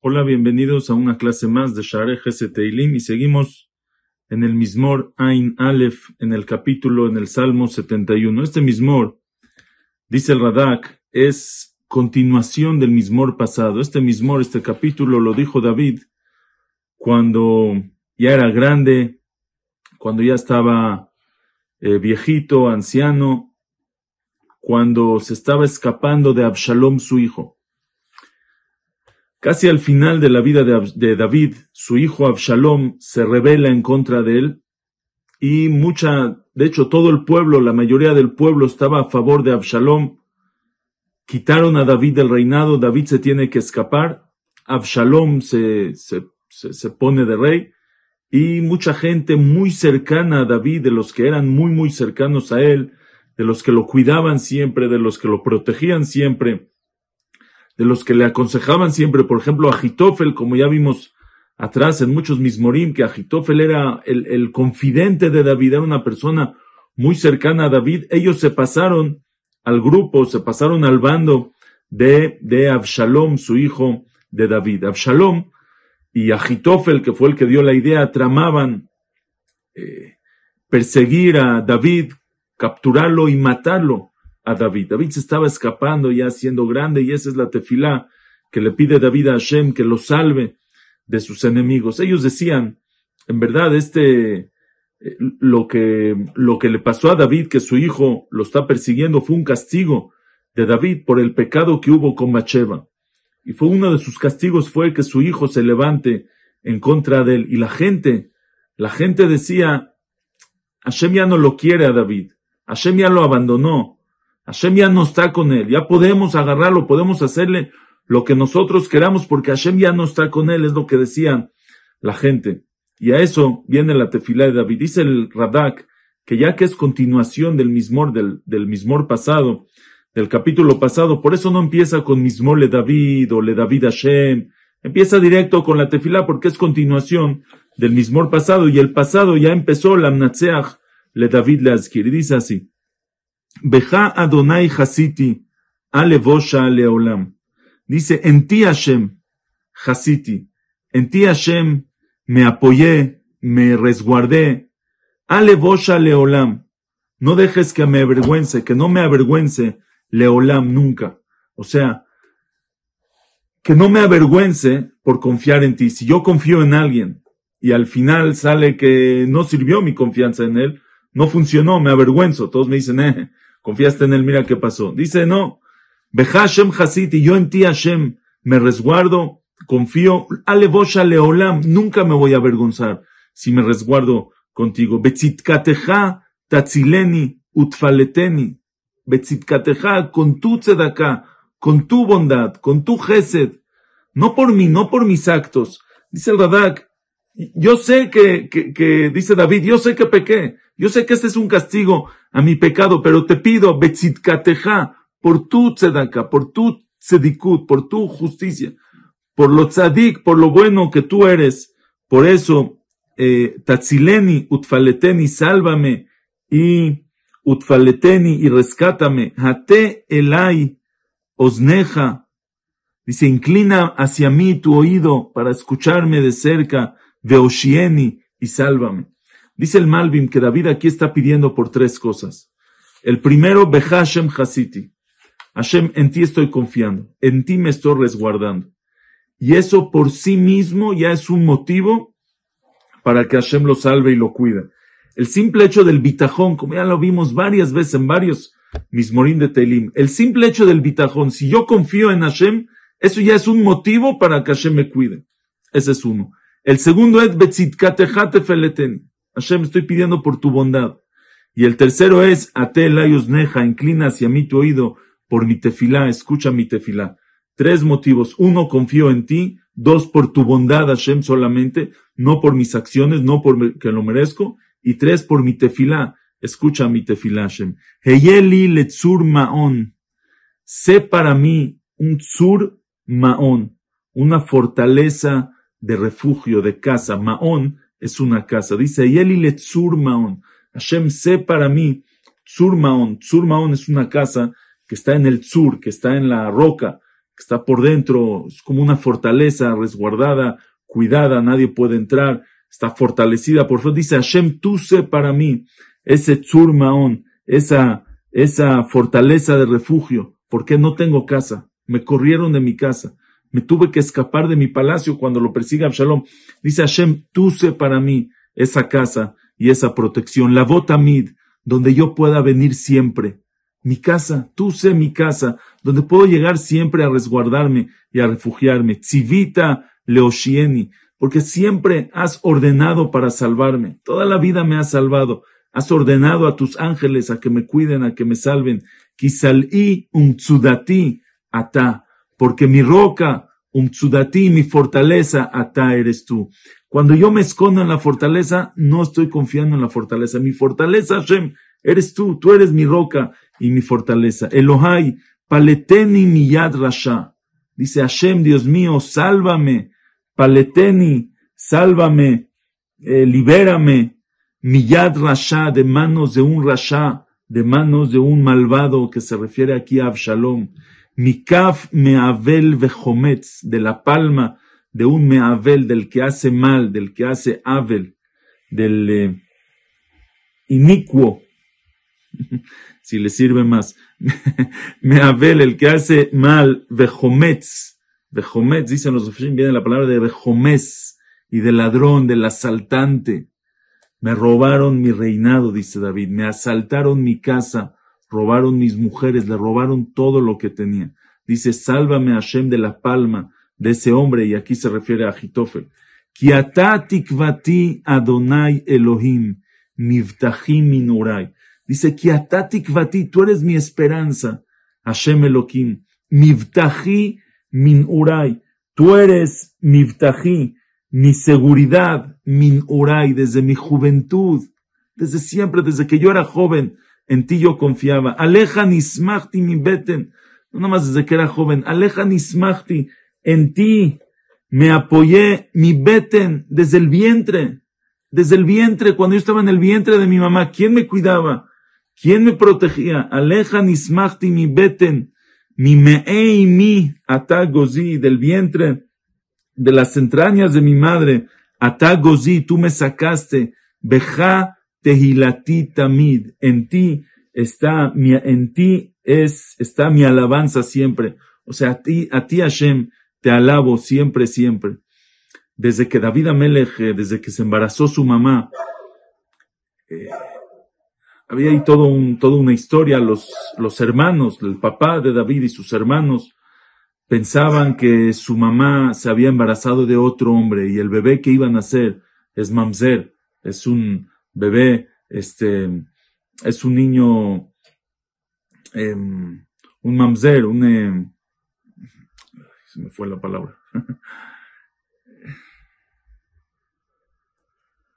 Hola, bienvenidos a una clase más de Share Teilim y seguimos en el Mismor Ain Aleph, en el capítulo, en el Salmo 71. Este Mismor, dice el Radak, es continuación del Mismor pasado. Este Mismor, este capítulo, lo dijo David cuando ya era grande, cuando ya estaba eh, viejito, anciano, cuando se estaba escapando de Absalom, su hijo. Casi al final de la vida de, David, su hijo Absalom se rebela en contra de él y mucha, de hecho todo el pueblo, la mayoría del pueblo estaba a favor de Absalom. Quitaron a David del reinado, David se tiene que escapar, Absalom se, se, se pone de rey y mucha gente muy cercana a David, de los que eran muy, muy cercanos a él, de los que lo cuidaban siempre, de los que lo protegían siempre, de los que le aconsejaban siempre, por ejemplo, a Jitofel, como ya vimos atrás en muchos mismorim, que Jitofel era el, el confidente de David, era una persona muy cercana a David, ellos se pasaron al grupo, se pasaron al bando de, de Absalom, su hijo de David. Absalom y Agitofel, que fue el que dio la idea, tramaban eh, perseguir a David, capturarlo y matarlo a David. David se estaba escapando ya siendo grande y esa es la tefilá que le pide David a Hashem que lo salve de sus enemigos. Ellos decían, en verdad, este, eh, lo que, lo que le pasó a David, que su hijo lo está persiguiendo, fue un castigo de David por el pecado que hubo con Macheva. Y fue uno de sus castigos fue que su hijo se levante en contra de él. Y la gente, la gente decía, Hashem ya no lo quiere a David. Hashem ya lo abandonó. Hashem ya no está con él. Ya podemos agarrarlo, podemos hacerle lo que nosotros queramos porque Hashem ya no está con él, es lo que decían la gente. Y a eso viene la tefilá de David. Dice el Radak que ya que es continuación del mismor, del, del mismor pasado, del capítulo pasado. Por eso no empieza con Mismor le David o le David Hashem. Empieza directo con la tefilá porque es continuación del Mismor pasado y el pasado ya empezó la Mnatseach le David le Azkir. Y dice así. Beja Adonai Hasiti alevosha leolam. Dice, en ti Hashem, Hasiti, en ti Hashem me apoyé, me resguardé, alevosha leolam. No dejes que me avergüence, que no me avergüence Leolam nunca. O sea, que no me avergüence por confiar en ti. Si yo confío en alguien y al final sale que no sirvió mi confianza en él, no funcionó, me avergüenzo. Todos me dicen, eh, confiaste en él, mira qué pasó. Dice, no, Hashem Hasiti, yo en ti Hashem me resguardo, confío, Alevosha Leolam, nunca me voy a avergonzar si me resguardo contigo. Betzitkateja tatzileni utfaleteni betzitkateja, con tu tzedaká, con tu bondad, con tu gesed, no por mí, no por mis actos. Dice el Radak, yo sé que, que, que, dice David, yo sé que pequé, yo sé que este es un castigo a mi pecado, pero te pido, betzitkateja, por tu tzedaka, por tu tzedikut, por tu justicia, por lo tzadik, por lo bueno que tú eres. Por eso, eh, tatzileni, utfaleteni, sálvame y utfaleteni y rescátame, hate elai, osneja, dice, inclina hacia mí tu oído para escucharme de cerca, veoshieni, y sálvame. Dice el Malvin que David aquí está pidiendo por tres cosas. El primero, Behashem Hasiti. Hashem, en ti estoy confiando, en ti me estoy resguardando. Y eso por sí mismo ya es un motivo para que Hashem lo salve y lo cuida. El simple hecho del bitajón, como ya lo vimos varias veces en varios mismorín de Telim, el simple hecho del bitajón, si yo confío en Hashem, eso ya es un motivo para que Hashem me cuide. Ese es uno. El segundo es Betzitkatejate Feleten. Hashem, estoy pidiendo por tu bondad. Y el tercero es Ate Neja, inclina hacia mí tu oído por mi tefilá, escucha mi tefilá. Tres motivos. Uno, confío en ti. Dos, por tu bondad, Hashem, solamente, no por mis acciones, no por que lo merezco. Y tres, por mi tefilá. Escucha mi tefilá, Hashem. Heyeli letzur maón. Sé para mí un tzur maón. Una fortaleza de refugio, de casa. Maón es una casa. Dice Heyeli letzur maón. Hashem, sé para mí Tzurmaon. Tzurmaon es una casa que está en el Tzur, que está en la roca, que está por dentro, es como una fortaleza resguardada, cuidada, nadie puede entrar, está fortalecida. Por eso dice Hashem, tú sé para mí ese Tzurmaon, esa, esa fortaleza de refugio, porque no tengo casa. Me corrieron de mi casa. Me tuve que escapar de mi palacio cuando lo persigue Absalom. Dice Hashem, tú sé para mí esa casa y esa protección. La Botamid, donde yo pueda venir siempre. Mi casa, tú sé mi casa, donde puedo llegar siempre a resguardarme y a refugiarme. Tzivita Leoshieni, porque siempre has ordenado para salvarme. Toda la vida me has salvado. Has ordenado a tus ángeles a que me cuiden, a que me salven. Kisal'i umtsudati ata, porque mi roca, umtsudati, mi fortaleza, ata eres tú. Cuando yo me escondo en la fortaleza, no estoy confiando en la fortaleza. Mi fortaleza, Hashem, eres tú, tú eres mi roca y mi fortaleza. Elohai, paleteni mi yad rasha. Dice Hashem, Dios mío, sálvame. Paleteni, sálvame, eh, libérame. Mi yad rasha, de manos de un rasha, de manos de un malvado, que se refiere aquí a Absalom. Mi kaf meavel vejometz, de la palma de un meavel, del que hace mal, del que hace avel, del eh, inicuo, si le sirve más, meavel, el que hace mal, vejometz, vejometz, dicen los oficiales, viene la palabra de vejomez, y de ladrón, del asaltante. Me robaron mi reinado, dice David, me asaltaron mi casa, robaron mis mujeres, le robaron todo lo que tenía. Dice, sálvame Hashem de la palma, de ese hombre, y aquí se refiere a. Kiata tikvati Adonai Elohim, mivtahim minurai. Dice, tikvati, tú eres mi esperanza, Hashem Elohim, mivtahi minurai. Tú eres mivtahi, mi seguridad, min urai, desde mi juventud, desde siempre, desde que yo era joven, en ti yo confiaba. Aleja nismachti mi beten, no nomás desde que era joven, aleja nismachti, en ti me apoyé mi beten desde el vientre, desde el vientre, cuando yo estaba en el vientre de mi mamá, ¿quién me cuidaba? ¿Quién me protegía? Aleja nismachti mi beten, mi meei mi atagozi del vientre, de las entrañas de mi madre, atagozi, tú me sacaste, beja tehilati tamid, en ti está mi, en ti es, está mi alabanza siempre. O sea, a ti, a ti Hashem, te alabo siempre, siempre. Desde que David Amelech, eh, desde que se embarazó su mamá, eh, había ahí todo un, toda una historia. Los, los hermanos, el papá de David y sus hermanos, pensaban que su mamá se había embarazado de otro hombre y el bebé que iban a nacer es mamzer, es un bebé, este, es un niño, em, un mamzer, un, em, se me fue la palabra.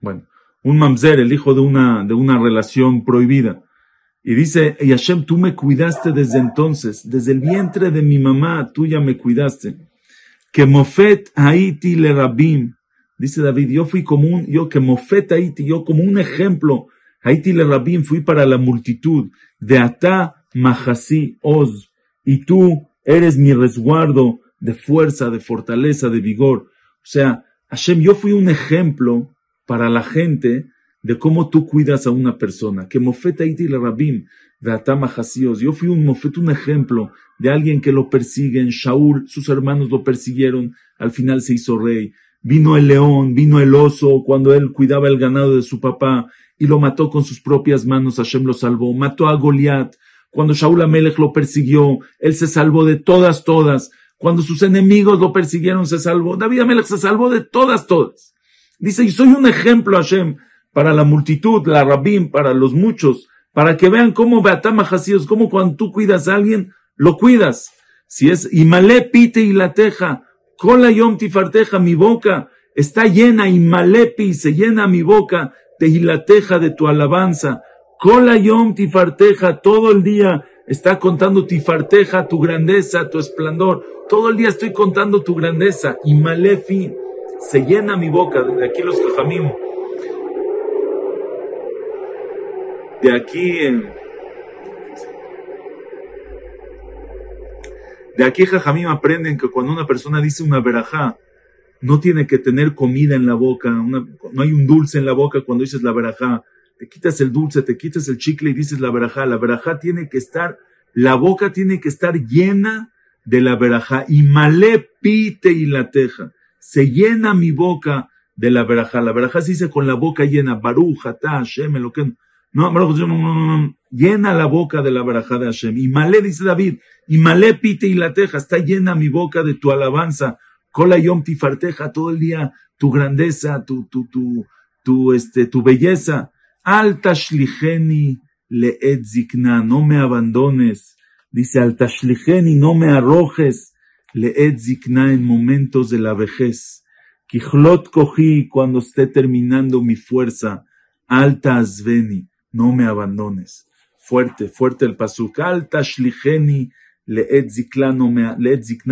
bueno, un mamzer, el hijo de una, de una relación prohibida. Y dice, y Hashem, tú me cuidaste desde entonces, desde el vientre de mi mamá, tú ya me cuidaste. Que mofet haiti le rabim. Dice David, yo fui como un, yo que mofet haiti, yo como un ejemplo, haiti le rabim, fui para la multitud. De ata mahasi oz. Y tú eres mi resguardo de fuerza, de fortaleza, de vigor. O sea, Hashem, yo fui un ejemplo para la gente de cómo tú cuidas a una persona. Que Mofet Aiti le Rabim, Atama Yo fui un Mofet, un ejemplo de alguien que lo persiguen. Shaul, sus hermanos lo persiguieron, al final se hizo rey. Vino el león, vino el oso, cuando él cuidaba el ganado de su papá y lo mató con sus propias manos. Hashem lo salvó. Mató a Goliat. Cuando Shaul Amelech lo persiguió, él se salvó de todas, todas. Cuando sus enemigos lo persiguieron, se salvó. David Amelech se salvó de todas, todas. Dice, y soy un ejemplo, Hashem, para la multitud, la rabín, para los muchos, para que vean cómo Beatama Hasíos, cómo cuando tú cuidas a alguien, lo cuidas. Si es Imale pite y la teja, tifarteja, mi boca está llena, Imalepi, se llena mi boca, tejilateja de tu alabanza. Cola yom tifarteja, todo el día está contando tifarteja, tu grandeza, tu esplendor. Todo el día estoy contando tu grandeza. Y malefi, se llena mi boca, de aquí los jajamim, de aquí, de aquí jajamim aprenden que cuando una persona dice una verajá, no tiene que tener comida en la boca, no hay un dulce en la boca cuando dices la verajá, te quitas el dulce, te quitas el chicle y dices la verajá, la verajá tiene que estar, la boca tiene que estar llena de la verajá, y malé pite y la teja. Se llena mi boca de la verajá. La verajá se dice con la boca llena. Baruja, ta, Hashem, lo que no, no, llena la boca de la verajá de Hashem. Y malé, dice David, y malé pite y la teja, está llena mi boca de tu alabanza. Kola yom tifarteja, todo el día, tu grandeza, tu, tu, tu, tu, este, tu belleza. Alta shlicheni le zikna, no me abandones. Dice, alta shlicheni, no me arrojes. Le zikna en momentos de la vejez. Kijlot cogí cuando esté terminando mi fuerza. Alta asveni, no me abandones. Fuerte, fuerte el pasuk. Alta shlicheni le no me,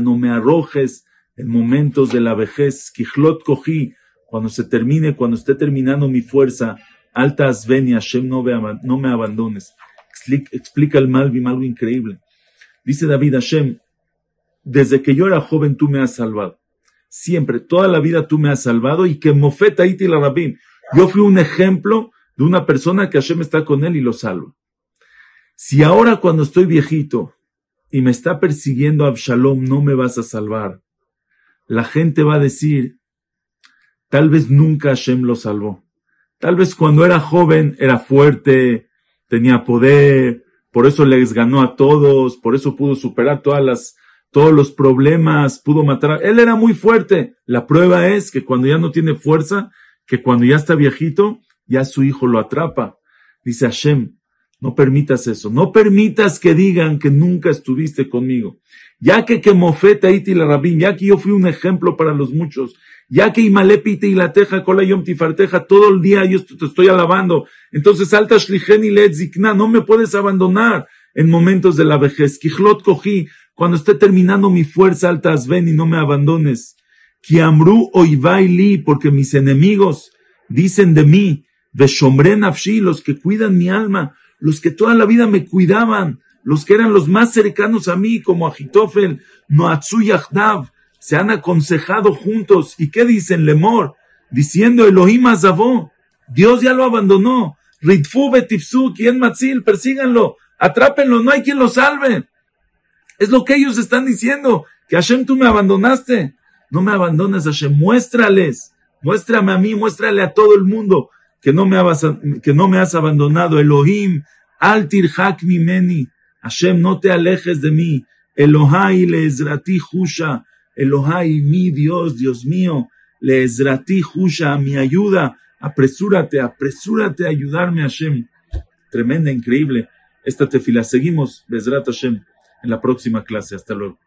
no me arrojes en momentos de la vejez. Kijlot cogí cuando se termine, cuando esté terminando mi fuerza Alta Asveni, Hashem, no, no me abandones. Explica el Malvim algo increíble. Dice David Hashem, desde que yo era joven tú me has salvado. Siempre, toda la vida tú me has salvado y que Mofeta Iti la Rabim. Yo fui un ejemplo de una persona que Hashem está con él y lo salva. Si ahora cuando estoy viejito y me está persiguiendo Absalom no me vas a salvar, la gente va a decir, tal vez nunca Hashem lo salvó. Tal vez cuando era joven era fuerte, tenía poder, por eso les ganó a todos, por eso pudo superar todas las, todos los problemas, pudo matar. Él era muy fuerte. La prueba es que cuando ya no tiene fuerza, que cuando ya está viejito, ya su hijo lo atrapa. Dice Hashem, no permitas eso, no permitas que digan que nunca estuviste conmigo. Ya que que mofeta iti la rabín, ya que yo fui un ejemplo para los muchos, ya que Imalepite y la teja, cola yom tifarteja, todo el día yo te estoy alabando. Entonces, alta shlicheni zikna, no me puedes abandonar en momentos de la vejez. Kijlot cogí, cuando esté terminando mi fuerza, alta ven y no me abandones. Kiamru oivaili, porque mis enemigos dicen de mí, veshombren afshi, los que cuidan mi alma, los que toda la vida me cuidaban, los que eran los más cercanos a mí, como Agitofel, Noatsu Yahdav, se han aconsejado juntos. ¿Y qué dicen Lemor? Diciendo Elohim Azavó, Dios ya lo abandonó. Ritfu Betifsu, quien Matzil, persíganlo, atrápenlo, no hay quien lo salve. Es lo que ellos están diciendo, que Hashem tú me abandonaste. No me abandones, Hashem, muéstrales, muéstrame a mí, muéstrale a todo el mundo que no me, has, abandonado. Elohim, Altir Hak Mimeni, Hashem, no te alejes de mí. Elohai le Ezrati Husha, Elohai, mi Dios, Dios mío, le esrati Husha, mi ayuda, apresúrate, apresúrate a ayudarme, Hashem. Tremenda, increíble esta tefila. Seguimos, Bezrat Hashem, en la próxima clase. Hasta luego.